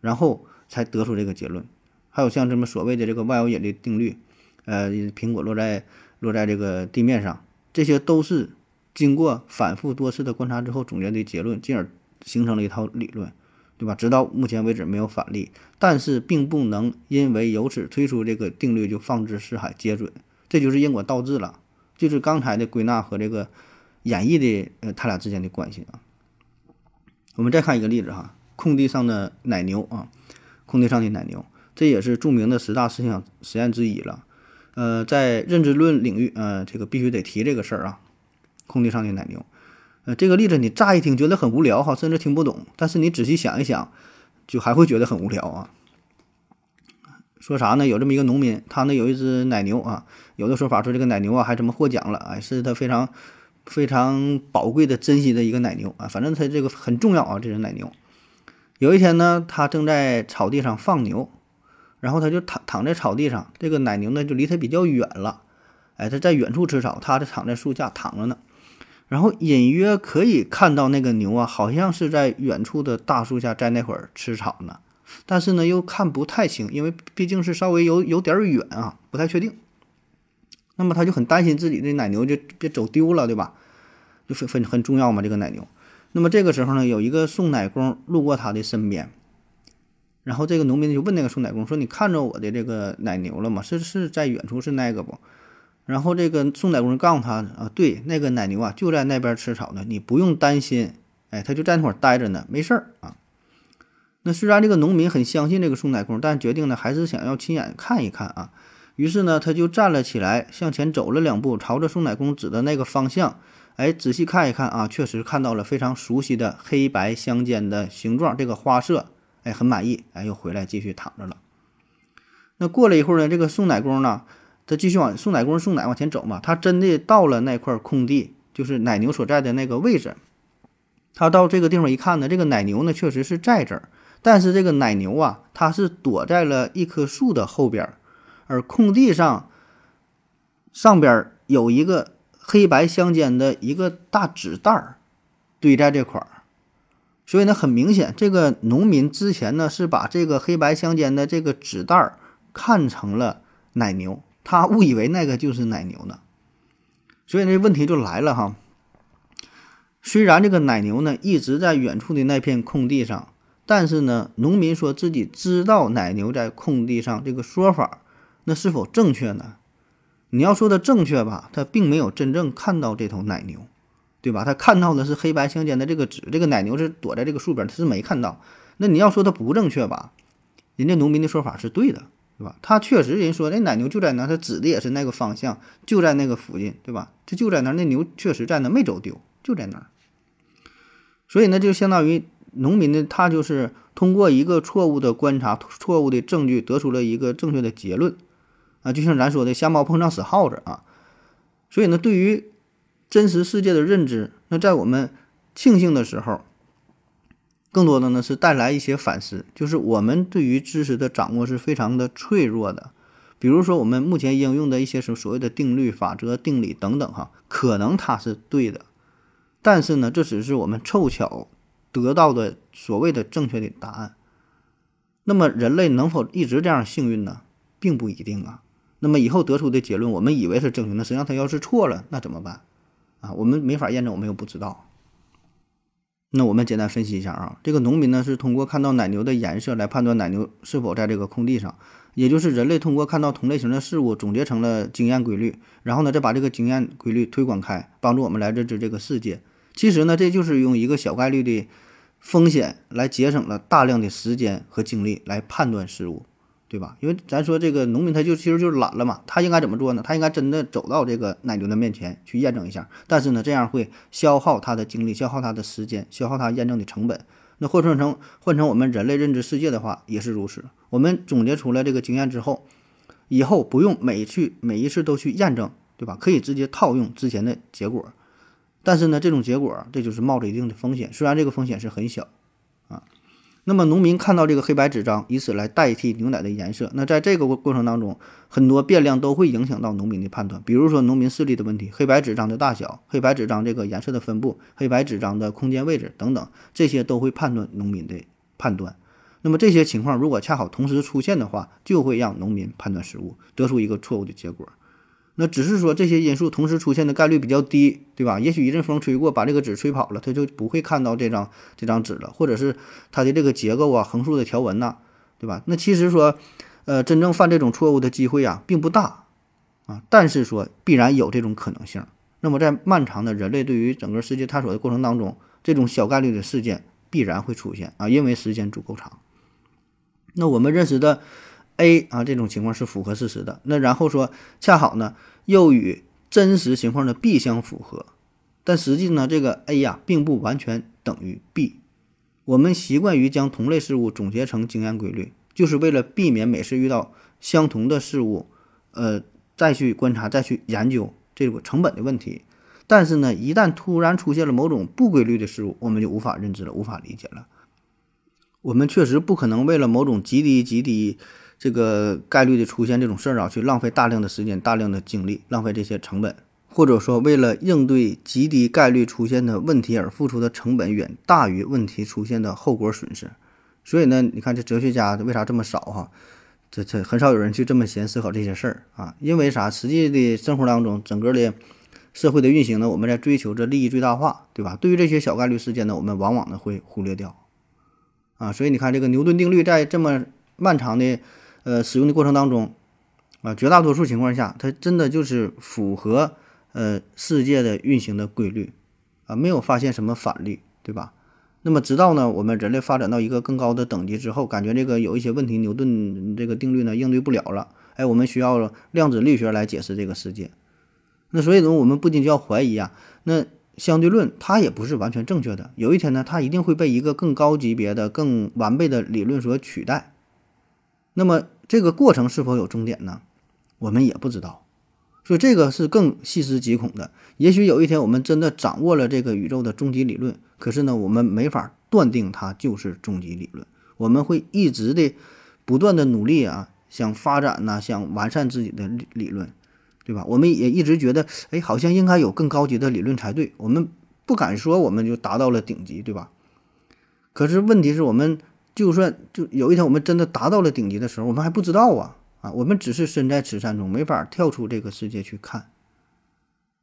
然后才得出这个结论。还有像这么所谓的这个万有引力定律，呃，苹果落在落在这个地面上，这些都是经过反复多次的观察之后总结的结论，进而形成了一套理论，对吧？直到目前为止没有反例，但是并不能因为由此推出这个定律就放之四海皆准，这就是因果倒置了，就是刚才的归纳和这个演绎的呃他俩之间的关系啊。我们再看一个例子哈，空地上的奶牛啊，空地上的奶牛，这也是著名的十大思想实验之一了。呃，在认知论领域，呃，这个必须得提这个事儿啊。空地上的奶牛，呃，这个例子你乍一听觉得很无聊哈，甚至听不懂，但是你仔细想一想，就还会觉得很无聊啊。说啥呢？有这么一个农民，他呢有一只奶牛啊，有的说法说这个奶牛啊还怎么获奖了，哎，是他非常非常宝贵的、珍惜的一个奶牛啊，反正他这个很重要啊，这只奶牛。有一天呢，他正在草地上放牛，然后他就躺躺在草地上，这个奶牛呢就离他比较远了，哎，他在远处吃草，他就躺在树下躺着呢。然后隐约可以看到那个牛啊，好像是在远处的大树下，在那会儿吃草呢。但是呢，又看不太清，因为毕竟是稍微有有点远啊，不太确定。那么他就很担心自己的奶牛就别走丢了，对吧？就很很很重要嘛，这个奶牛。那么这个时候呢，有一个送奶工路过他的身边，然后这个农民就问那个送奶工说：“你看着我的这个奶牛了吗？是是在远处是那个不？”然后这个送奶工告诉他啊，对，那个奶牛啊就在那边吃草呢，你不用担心，哎，他就在那会儿待着呢，没事儿啊。那虽然这个农民很相信这个送奶工，但决定呢还是想要亲眼看一看啊。于是呢，他就站了起来，向前走了两步，朝着送奶工指的那个方向，哎，仔细看一看啊，确实看到了非常熟悉的黑白相间的形状，这个花色，哎，很满意，哎，又回来继续躺着了。那过了一会儿呢，这个送奶工呢？他继续往送奶工送奶往前走嘛，他真的到了那块空地，就是奶牛所在的那个位置。他到这个地方一看呢，这个奶牛呢确实是在这儿，但是这个奶牛啊，它是躲在了一棵树的后边，而空地上上边有一个黑白相间的一个大纸袋儿堆在这块儿，所以呢，很明显，这个农民之前呢是把这个黑白相间的这个纸袋儿看成了奶牛。他误以为那个就是奶牛呢，所以这问题就来了哈。虽然这个奶牛呢一直在远处的那片空地上，但是呢，农民说自己知道奶牛在空地上这个说法，那是否正确呢？你要说的正确吧，他并没有真正看到这头奶牛，对吧？他看到的是黑白相间的这个纸，这个奶牛是躲在这个树边，他是没看到。那你要说它不正确吧，人家农民的说法是对的。对吧？他确实人说那奶牛就在那，他指的也是那个方向，就在那个附近，对吧？他就在那，那牛确实在那，没走丢，就在那儿。所以呢，就相当于农民呢，他就是通过一个错误的观察、错误的证据，得出了一个正确的结论啊。就像咱说的，瞎猫碰上死耗子啊。所以呢，对于真实世界的认知，那在我们庆幸的时候。更多的呢是带来一些反思，就是我们对于知识的掌握是非常的脆弱的。比如说我们目前应用的一些什所谓的定律、法则、定理等等，哈，可能它是对的，但是呢，这只是我们凑巧得到的所谓的正确的答案。那么人类能否一直这样幸运呢？并不一定啊。那么以后得出的结论，我们以为是正确的，实际上它要是错了，那怎么办？啊，我们没法验证，我们又不知道。那我们简单分析一下啊，这个农民呢是通过看到奶牛的颜色来判断奶牛是否在这个空地上，也就是人类通过看到同类型的事物总结成了经验规律，然后呢再把这个经验规律推广开，帮助我们来认知这个世界。其实呢，这就是用一个小概率的风险来节省了大量的时间和精力来判断事物。对吧？因为咱说这个农民，他就其实就是懒了嘛。他应该怎么做呢？他应该真的走到这个奶牛的面前去验证一下。但是呢，这样会消耗他的精力，消耗他的时间，消耗他验证的成本。那换算成换成我们人类认知世界的话，也是如此。我们总结出来这个经验之后，以后不用每去每一次都去验证，对吧？可以直接套用之前的结果。但是呢，这种结果这就是冒着一定的风险，虽然这个风险是很小。那么农民看到这个黑白纸张，以此来代替牛奶的颜色。那在这个过过程当中，很多变量都会影响到农民的判断。比如说农民视力的问题、黑白纸张的大小、黑白纸张这个颜色的分布、黑白纸张的空间位置等等，这些都会判断农民的判断。那么这些情况如果恰好同时出现的话，就会让农民判断失误，得出一个错误的结果。那只是说这些因素同时出现的概率比较低，对吧？也许一阵风吹过，把这个纸吹跑了，他就不会看到这张这张纸了，或者是它的这个结构啊、横竖的条纹呐、对吧？那其实说，呃，真正犯这种错误的机会啊，并不大啊，但是说必然有这种可能性。那么在漫长的人类对于整个世界探索的过程当中，这种小概率的事件必然会出现啊，因为时间足够长。那我们认识的 A 啊这种情况是符合事实的，那然后说恰好呢又与真实情况的 B 相符合，但实际呢这个 A 呀、并不完全等于 B。我们习惯于将同类事物总结成经验规律，就是为了避免每次遇到相同的事物，呃，再去观察、再去研究这个成本的问题。但是呢，一旦突然出现了某种不规律的事物，我们就无法认知了，无法理解了。我们确实不可能为了某种极低极低这个概率的出现这种事儿啊，去浪费大量的时间、大量的精力，浪费这些成本，或者说为了应对极低概率出现的问题而付出的成本远大于问题出现的后果损失。所以呢，你看这哲学家为啥这么少哈？这这很少有人去这么闲思考这些事儿啊？因为啥？实际的生活当中，整个的社会的运行呢，我们在追求着利益最大化，对吧？对于这些小概率事件呢，我们往往呢会忽略掉啊。所以你看，这个牛顿定律在这么漫长的呃使用的过程当中啊，绝大多数情况下，它真的就是符合呃世界的运行的规律啊，没有发现什么反例，对吧？那么直到呢，我们人类发展到一个更高的等级之后，感觉这个有一些问题，牛顿这个定律呢应对不了了，哎，我们需要量子力学来解释这个世界。那所以呢，我们不仅就要怀疑啊，那相对论它也不是完全正确的，有一天呢，它一定会被一个更高级别的、更完备的理论所取代。那么这个过程是否有终点呢？我们也不知道。所以这个是更细思极恐的。也许有一天我们真的掌握了这个宇宙的终极理论，可是呢，我们没法断定它就是终极理论。我们会一直的不断的努力啊，想发展呐、想完善自己的理理论，对吧？我们也一直觉得，哎，好像应该有更高级的理论才对。我们不敢说我们就达到了顶级，对吧？可是问题是我们就算就有一天我们真的达到了顶级的时候，我们还不知道啊。啊，我们只是身在此山中，没法跳出这个世界去看。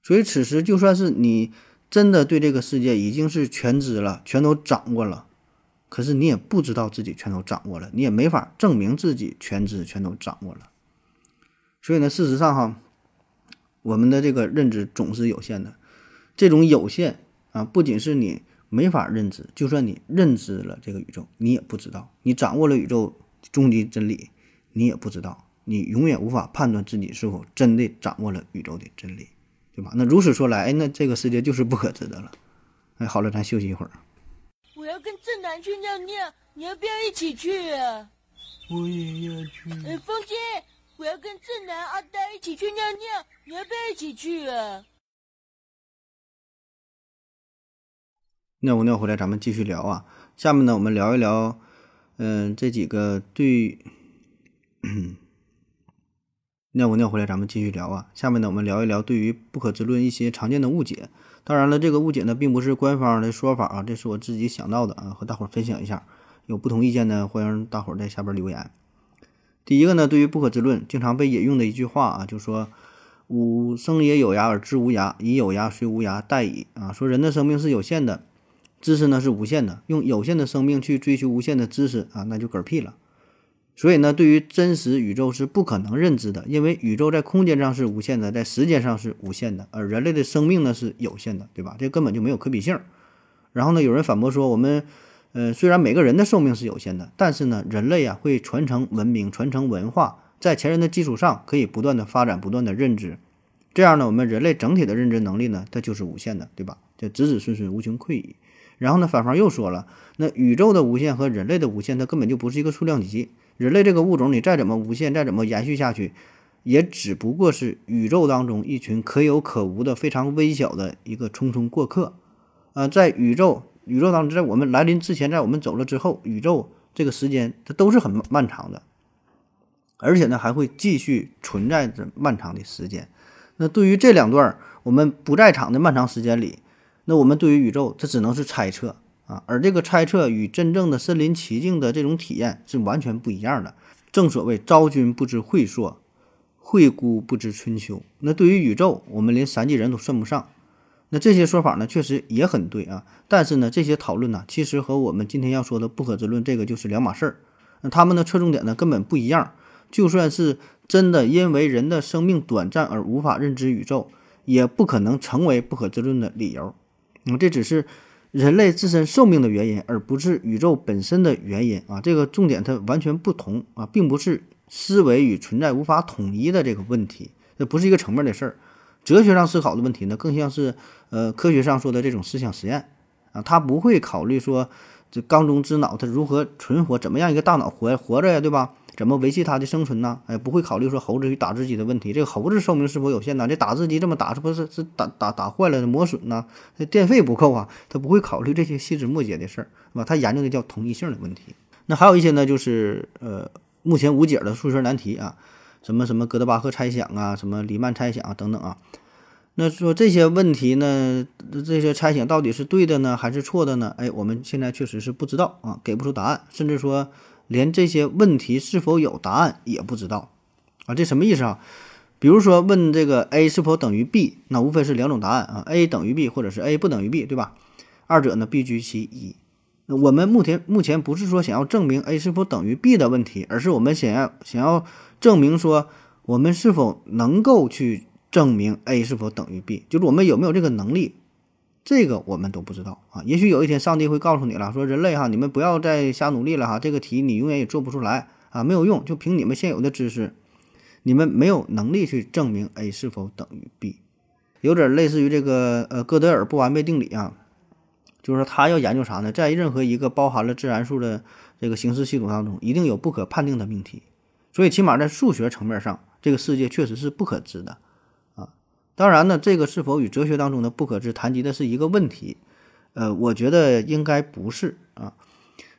所以此时，就算是你真的对这个世界已经是全知了，全都掌握了，可是你也不知道自己全都掌握了，你也没法证明自己全知全都掌握了。所以呢，事实上哈，我们的这个认知总是有限的。这种有限啊，不仅是你没法认知，就算你认知了这个宇宙，你也不知道，你掌握了宇宙终极真理，你也不知道。你永远无法判断自己是否真的掌握了宇宙的真理，对吧？那如此说来，哎，那这个世界就是不可知的了。哎，好了，咱休息一会儿。我要跟正南去尿尿，你要不要一起去啊？我也要去。哎，风姐，我要跟正南、阿呆一起去尿尿，你要不要一起去啊？尿过尿回来，咱们继续聊啊。下面呢，我们聊一聊，嗯、这几个对，尿过尿回来，咱们继续聊啊。下面呢，我们聊一聊对于不可知论一些常见的误解。当然了，这个误解呢，并不是官方的说法啊，这是我自己想到的啊，和大伙儿分享一下。有不同意见呢，欢迎大伙儿在下边留言。第一个呢，对于不可知论经常被引用的一句话啊，就说“吾生也有涯而知无涯，以有涯虽无涯，殆矣”啊，说人的生命是有限的，知识呢是无限的，用有限的生命去追求无限的知识啊，那就嗝屁了。所以呢，对于真实宇宙是不可能认知的，因为宇宙在空间上是无限的，在时间上是无限的，而人类的生命呢是有限的，对吧？这根本就没有可比性。然后呢，有人反驳说，我们，呃，虽然每个人的寿命是有限的，但是呢，人类啊会传承文明、传承文化，在前人的基础上可以不断的发展、不断的认知，这样呢，我们人类整体的认知能力呢，它就是无限的，对吧？这子子孙孙无穷匮矣。然后呢，反方又说了，那宇宙的无限和人类的无限，它根本就不是一个数量级。人类这个物种，你再怎么无限，再怎么延续下去，也只不过是宇宙当中一群可有可无的非常微小的一个匆匆过客。呃，在宇宙宇宙当中，在我们来临之前，在我们走了之后，宇宙这个时间它都是很漫长的，而且呢还会继续存在着漫长的时间。那对于这两段我们不在场的漫长时间里，那我们对于宇宙它只能是猜测啊，而这个猜测与真正的身临其境的这种体验是完全不一样的。正所谓昭君不知晦朔，惠姑不知春秋。那对于宇宙，我们连三季人都算不上。那这些说法呢，确实也很对啊。但是呢，这些讨论呢，其实和我们今天要说的不可知论这个就是两码事儿。那他们的侧重点呢，根本不一样。就算是真的因为人的生命短暂而无法认知宇宙，也不可能成为不可知论的理由。嗯，这只是人类自身寿命的原因，而不是宇宙本身的原因啊。这个重点它完全不同啊，并不是思维与存在无法统一的这个问题，这不是一个层面的事儿。哲学上思考的问题呢，更像是呃科学上说的这种思想实验啊，他不会考虑说这缸中之脑它如何存活，怎么样一个大脑活活着呀，对吧？怎么维系它的生存呢？哎，不会考虑说猴子与打字机的问题，这个猴子寿命是否有限呢？这打字机这么打，是不是是打打打坏了磨损呢？这电费不够啊，他不会考虑这些细枝末节的事儿，是吧？他研究的叫同一性的问题。那还有一些呢，就是呃目前无解的数学难题啊。什么什么哥德巴赫猜想啊，什么黎曼猜想啊，等等啊。那说这些问题呢，这些猜想到底是对的呢，还是错的呢？哎，我们现在确实是不知道啊，给不出答案，甚至说连这些问题是否有答案也不知道啊。这什么意思啊？比如说问这个 a 是否等于 b，那无非是两种答案啊，a 等于 b，或者是 a 不等于 b，对吧？二者呢必居其一。我们目前目前不是说想要证明 a 是否等于 b 的问题，而是我们想要想要。证明说我们是否能够去证明 a 是否等于 b，就是我们有没有这个能力，这个我们都不知道啊。也许有一天上帝会告诉你了，说人类哈，你们不要再瞎努力了哈，这个题你永远也做不出来啊，没有用，就凭你们现有的知识，你们没有能力去证明 a 是否等于 b，有点类似于这个呃哥德尔不完备定理啊，就是说他要研究啥呢？在任何一个包含了自然数的这个形式系统当中，一定有不可判定的命题。所以，起码在数学层面上，这个世界确实是不可知的，当然呢，这个是否与哲学当中的不可知谈及的是一个问题？呃，我觉得应该不是啊。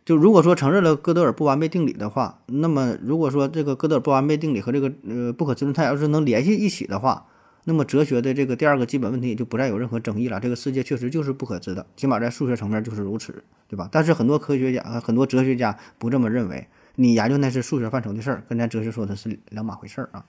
就如果说承认了哥德尔不完备定理的话，那么如果说这个哥德尔不完备定理和这个呃不可知论它要是能联系一起的话，那么哲学的这个第二个基本问题也就不再有任何争议了。这个世界确实就是不可知的，起码在数学层面就是如此，对吧？但是很多科学家、很多哲学家不这么认为。你研究那是数学范畴的事儿，跟咱哲学说的是两码回事儿啊。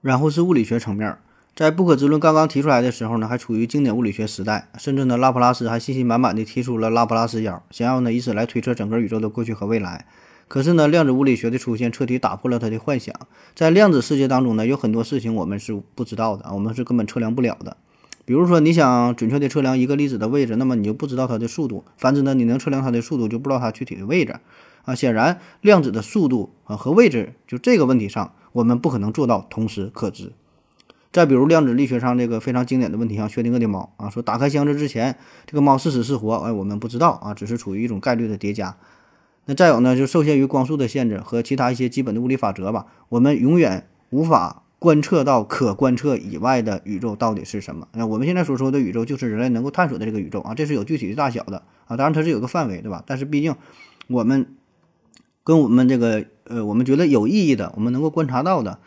然后是物理学层面，在不可知论刚刚提出来的时候呢，还处于经典物理学时代，甚至呢，拉普拉斯还信心满满的提出了拉普拉斯妖，想要呢以此来推测整个宇宙的过去和未来。可是呢，量子物理学的出现彻底打破了他的幻想。在量子世界当中呢，有很多事情我们是不知道的，我们是根本测量不了的。比如说，你想准确的测量一个粒子的位置，那么你就不知道它的速度；反之呢，你能测量它的速度，就不知道它具体的位置。啊，显然量子的速度啊和位置，就这个问题上，我们不可能做到同时可知。再比如量子力学上这个非常经典的问题，像薛定谔的猫啊，说打开箱子之前，这个猫是死是活，哎，我们不知道啊，只是处于一种概率的叠加。那再有呢，就受限于光速的限制和其他一些基本的物理法则吧，我们永远无法观测到可观测以外的宇宙到底是什么。那我们现在所说的宇宙，就是人类能够探索的这个宇宙啊，这是有具体的大小的啊，当然它是有个范围，对吧？但是毕竟我们。跟我们这个呃，我们觉得有意义的，我们能够观察到的，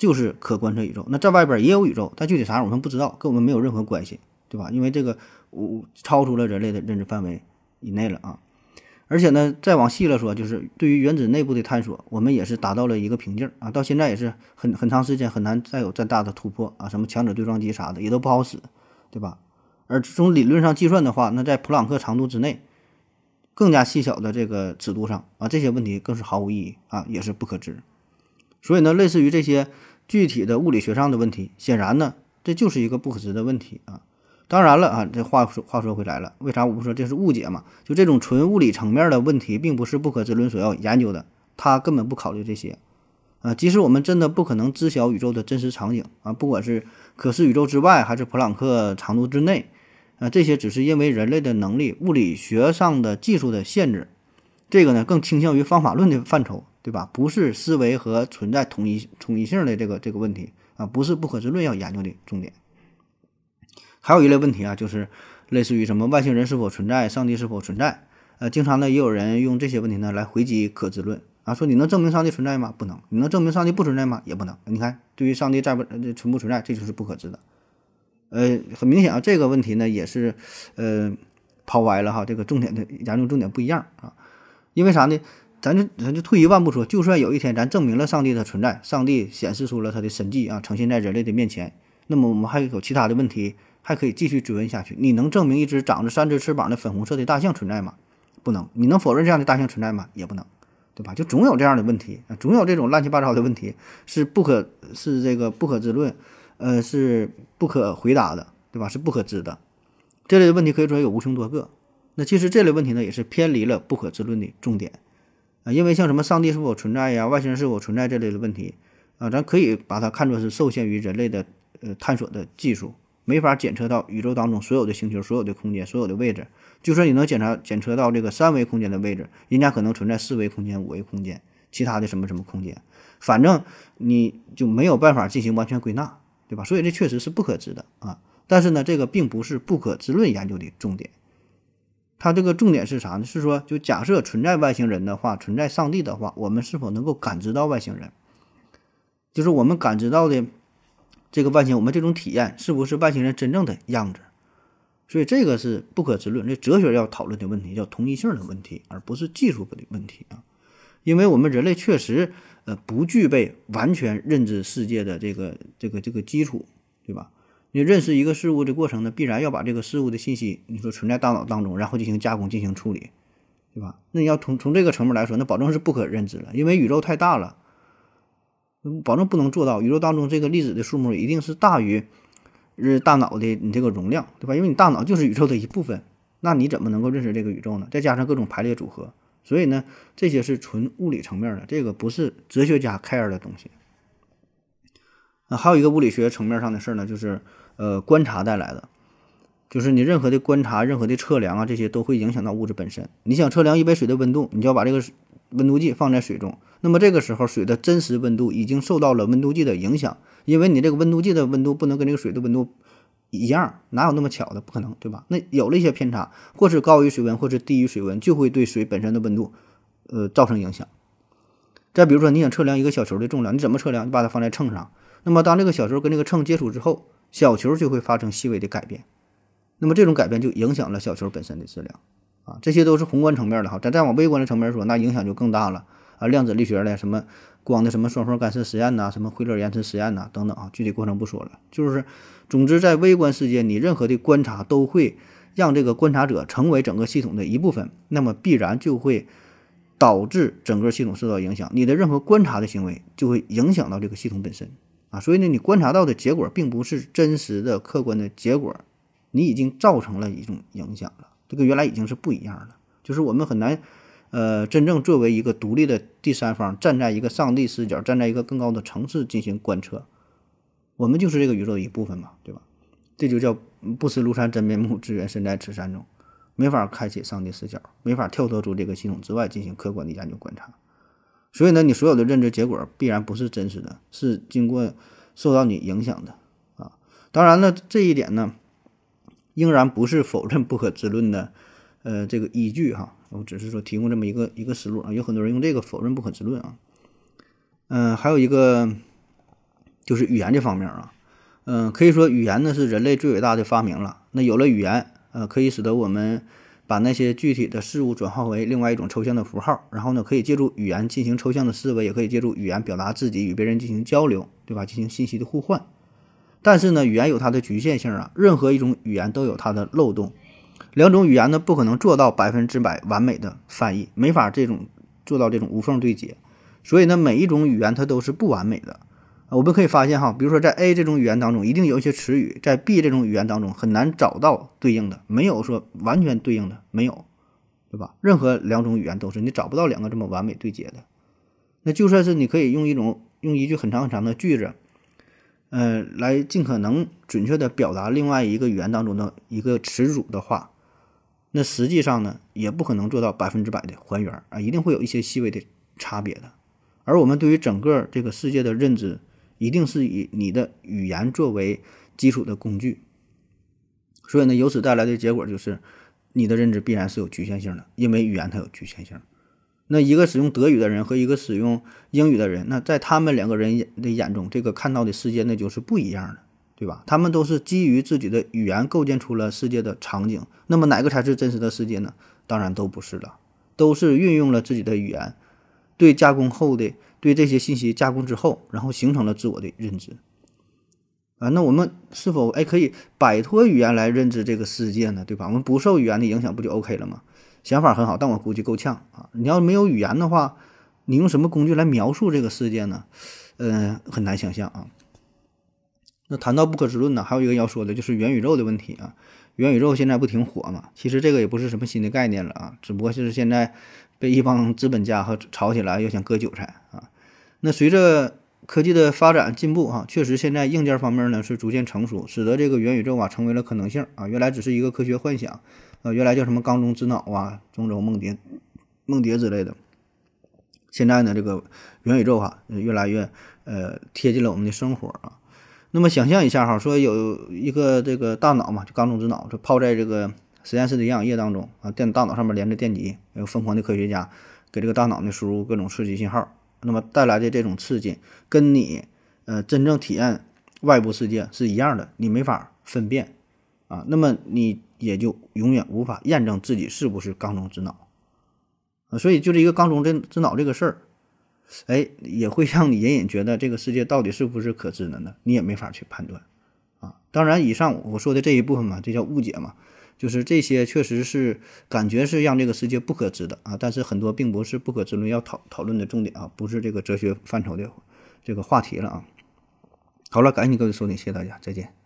就是可观测宇宙。那在外边也有宇宙，但具体啥我们不知道，跟我们没有任何关系，对吧？因为这个我超出了人类的认知范围以内了啊。而且呢，再往细了说，就是对于原子内部的探索，我们也是达到了一个瓶颈啊。到现在也是很很长时间很难再有再大的突破啊。什么强子对撞机啥的也都不好使，对吧？而从理论上计算的话，那在普朗克长度之内。更加细小的这个尺度上啊，这些问题更是毫无意义啊，也是不可知。所以呢，类似于这些具体的物理学上的问题，显然呢，这就是一个不可知的问题啊。当然了啊，这话说话说回来了，为啥我们说这是误解嘛？就这种纯物理层面的问题，并不是不可知论所要研究的，他根本不考虑这些啊。即使我们真的不可能知晓宇宙的真实场景啊，不管是可视宇宙之外，还是普朗克长度之内。啊，这些只是因为人类的能力、物理学上的技术的限制，这个呢更倾向于方法论的范畴，对吧？不是思维和存在统一统一性的这个这个问题啊，不是不可知论要研究的重点。还有一类问题啊，就是类似于什么外星人是否存在、上帝是否存在？呃，经常呢也有人用这些问题呢来回击可知论啊，说你能证明上帝存在吗？不能。你能证明上帝不存在吗？也不能。你看，对于上帝在不存不存在，这就是不可知的。呃，很明显啊，这个问题呢也是，呃，抛歪了哈。这个重点的研究重点不一样啊，因为啥呢？咱就咱就退一万步说，就算有一天咱证明了上帝的存在，上帝显示出了他的神迹啊，呈现在人类的面前，那么我们还有其他的问题，还可以继续追问下去。你能证明一只长着三只翅膀的粉红色的大象存在吗？不能。你能否认这样的大象存在吗？也不能，对吧？就总有这样的问题啊，总有这种乱七八糟的问题是不可是这个不可知论，呃，是不可回答的，对吧？是不可知的。这类的问题可以说有无穷多个。那其实这类问题呢，也是偏离了不可知论的重点。啊，因为像什么上帝是否存在呀、外星人是否存在这类的问题，啊，咱可以把它看作是受限于人类的呃探索的技术，没法检测到宇宙当中所有的星球、所有的空间、所有的位置。就算你能检查检测到这个三维空间的位置，人家可能存在四维空间、五维空间，其他的什么什么空间，反正你就没有办法进行完全归纳，对吧？所以这确实是不可知的啊。但是呢，这个并不是不可知论研究的重点。它这个重点是啥呢？是说，就假设存在外星人的话，存在上帝的话，我们是否能够感知到外星人？就是我们感知到的这个外星，我们这种体验是不是外星人真正的样子？所以这个是不可知论，这哲学要讨论的问题叫同一性的问题，而不是技术的问题啊。因为我们人类确实呃不具备完全认知世界的这个这个这个基础，对吧？你认识一个事物的过程呢，必然要把这个事物的信息，你说存在大脑当中，然后进行加工、进行处理，对吧？那你要从从这个层面来说，那保证是不可认知了，因为宇宙太大了，保证不能做到。宇宙当中这个粒子的数目一定是大于呃大脑的你这个容量，对吧？因为你大脑就是宇宙的一部分，那你怎么能够认识这个宇宙呢？再加上各种排列组合，所以呢，这些是纯物理层面的，这个不是哲学家 care 的东西。啊，还有一个物理学层面上的事儿呢，就是呃观察带来的，就是你任何的观察、任何的测量啊，这些都会影响到物质本身。你想测量一杯水的温度，你就要把这个温度计放在水中，那么这个时候水的真实温度已经受到了温度计的影响，因为你这个温度计的温度不能跟这个水的温度一样，哪有那么巧的？不可能，对吧？那有了一些偏差，或是高于水温，或是低于水温，就会对水本身的温度呃造成影响。再比如说，你想测量一个小球的重量，你怎么测量？你把它放在秤上。那么，当这个小球跟这个秤接触之后，小球就会发生细微的改变。那么，这种改变就影响了小球本身的质量啊。这些都是宏观层面的哈。咱再往微观的层面说，那影响就更大了啊。量子力学的什么光的什么双缝干涉实验呐，什么惠勒延迟实验呐，等等啊。具体过程不说了，就是总之，在微观世界，你任何的观察都会让这个观察者成为整个系统的一部分，那么必然就会导致整个系统受到影响。你的任何观察的行为就会影响到这个系统本身。啊，所以呢，你观察到的结果并不是真实的、客观的结果，你已经造成了一种影响了。这个原来已经是不一样了，就是我们很难，呃，真正作为一个独立的第三方，站在一个上帝视角，站在一个更高的层次进行观测。我们就是这个宇宙的一部分嘛，对吧？这就叫不识庐山真面目，只缘身在此山中，没法开启上帝视角，没法跳脱出这个系统之外进行客观的研究观察。所以呢，你所有的认知结果必然不是真实的，是经过受到你影响的啊。当然了，这一点呢，仍然不是否认不可知论的呃这个依据哈。我只是说提供这么一个一个思路啊。有很多人用这个否认不可知论啊。嗯，还有一个就是语言这方面啊，嗯，可以说语言呢是人类最伟大的发明了。那有了语言，呃，可以使得我们。把那些具体的事物转化为另外一种抽象的符号，然后呢，可以借助语言进行抽象的思维，也可以借助语言表达自己，与别人进行交流，对吧？进行信息的互换。但是呢，语言有它的局限性啊，任何一种语言都有它的漏洞。两种语言呢，不可能做到百分之百完美的翻译，没法这种做到这种无缝对接。所以呢，每一种语言它都是不完美的。我们可以发现哈，比如说在 A 这种语言当中，一定有一些词语在 B 这种语言当中很难找到对应的，没有说完全对应的，没有，对吧？任何两种语言都是你找不到两个这么完美对接的。那就算是你可以用一种用一句很长很长的句子，呃，来尽可能准确的表达另外一个语言当中的一个词组的话，那实际上呢，也不可能做到百分之百的还原啊，一定会有一些细微的差别的。而我们对于整个这个世界的认知。一定是以你的语言作为基础的工具，所以呢，由此带来的结果就是，你的认知必然是有局限性的，因为语言它有局限性。那一个使用德语的人和一个使用英语的人，那在他们两个人眼的眼中，这个看到的世界那就是不一样的，对吧？他们都是基于自己的语言构建出了世界的场景，那么哪个才是真实的世界呢？当然都不是了，都是运用了自己的语言对加工后的对这些信息加工之后，然后形成了自我的认知。啊，那我们是否哎可以摆脱语言来认知这个世界呢？对吧？我们不受语言的影响，不就 OK 了吗？想法很好，但我估计够呛啊！你要没有语言的话，你用什么工具来描述这个世界呢？嗯，很难想象啊。那谈到不可知论呢，还有一个要说的就是元宇宙的问题啊。元宇宙现在不挺火嘛？其实这个也不是什么新的概念了啊，只不过就是现在被一帮资本家和炒起来，又想割韭菜啊。那随着科技的发展进步啊，确实现在硬件方面呢是逐渐成熟，使得这个元宇宙啊成为了可能性啊。原来只是一个科学幻想，呃，原来叫什么缸中之脑啊、中州梦蝶、梦蝶之类的。现在呢，这个元宇宙哈越来越呃贴近了我们的生活啊。那么想象一下哈，说有一个这个大脑嘛，就缸中之脑，就泡在这个实验室的营养液当中啊，电大脑上面连着电极，有疯狂的科学家给这个大脑呢输入各种刺激信号，那么带来的这种刺激跟你呃真正体验外部世界是一样的，你没法分辨啊，那么你也就永远无法验证自己是不是缸中之脑啊，所以就是一个缸中之之脑这个事儿。哎，也会让你隐隐觉得这个世界到底是不是可知的呢？你也没法去判断，啊，当然，以上我说的这一部分嘛，这叫误解嘛，就是这些确实是感觉是让这个世界不可知的啊，但是很多并不是不可知论要讨讨论的重点啊，不是这个哲学范畴的这个话题了啊。好了，感谢各位收听，谢谢大家，再见。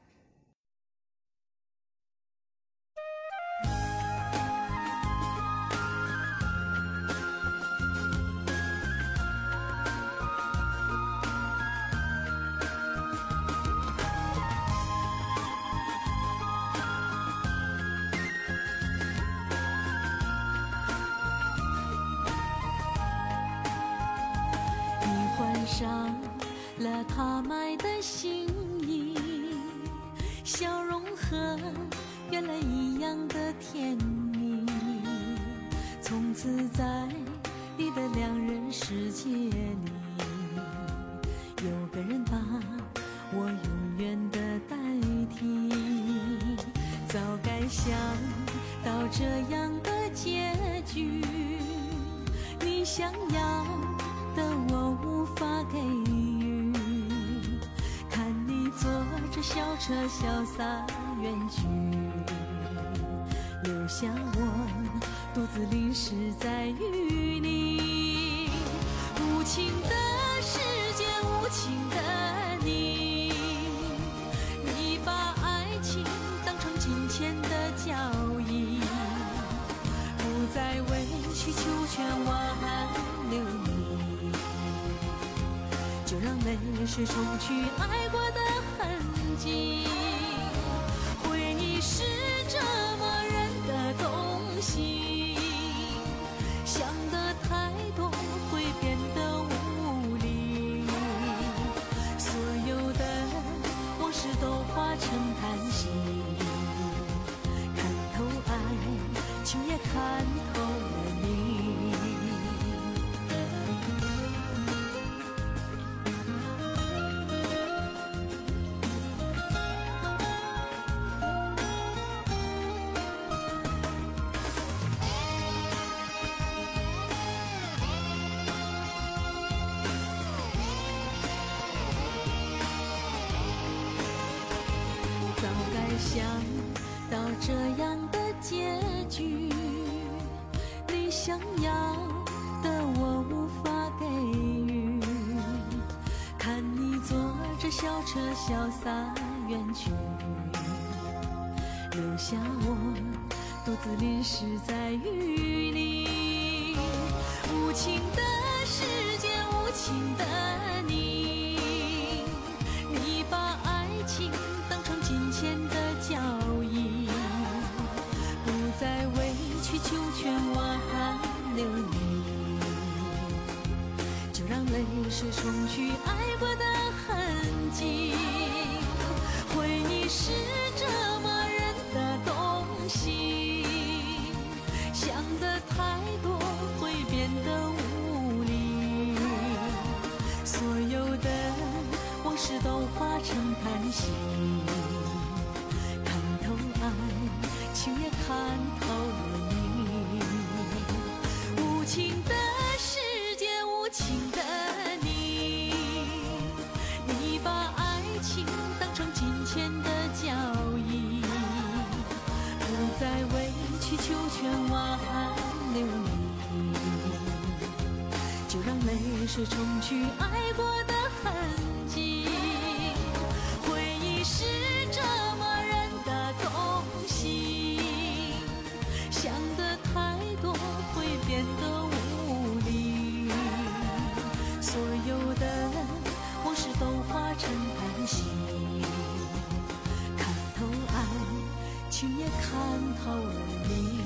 他买的新衣，笑容和原来一样的甜蜜。从此在你的两人世界里，有个人把我永远的代替。早该想到这样的结局，你想要的我无法给予，坐着小车潇洒远去，留下我独自淋湿在雨里。无情的世界，无情的你，你把爱情当成金钱的交易，不再委曲求全挽留你，就让泪水冲去爱留下我独自淋湿在雨里。无情的世界，无情的你，你把爱情当成金钱的交易，不再委曲求全挽留你，就让泪水冲去爱过的痕迹。回忆是事都化成叹息，看透爱情也看透了你，无情的世界无情的你，你把爱情当成金钱的交易，不再委曲求全挽留你，就让泪水冲去爱过的痕迹。却也看透了你。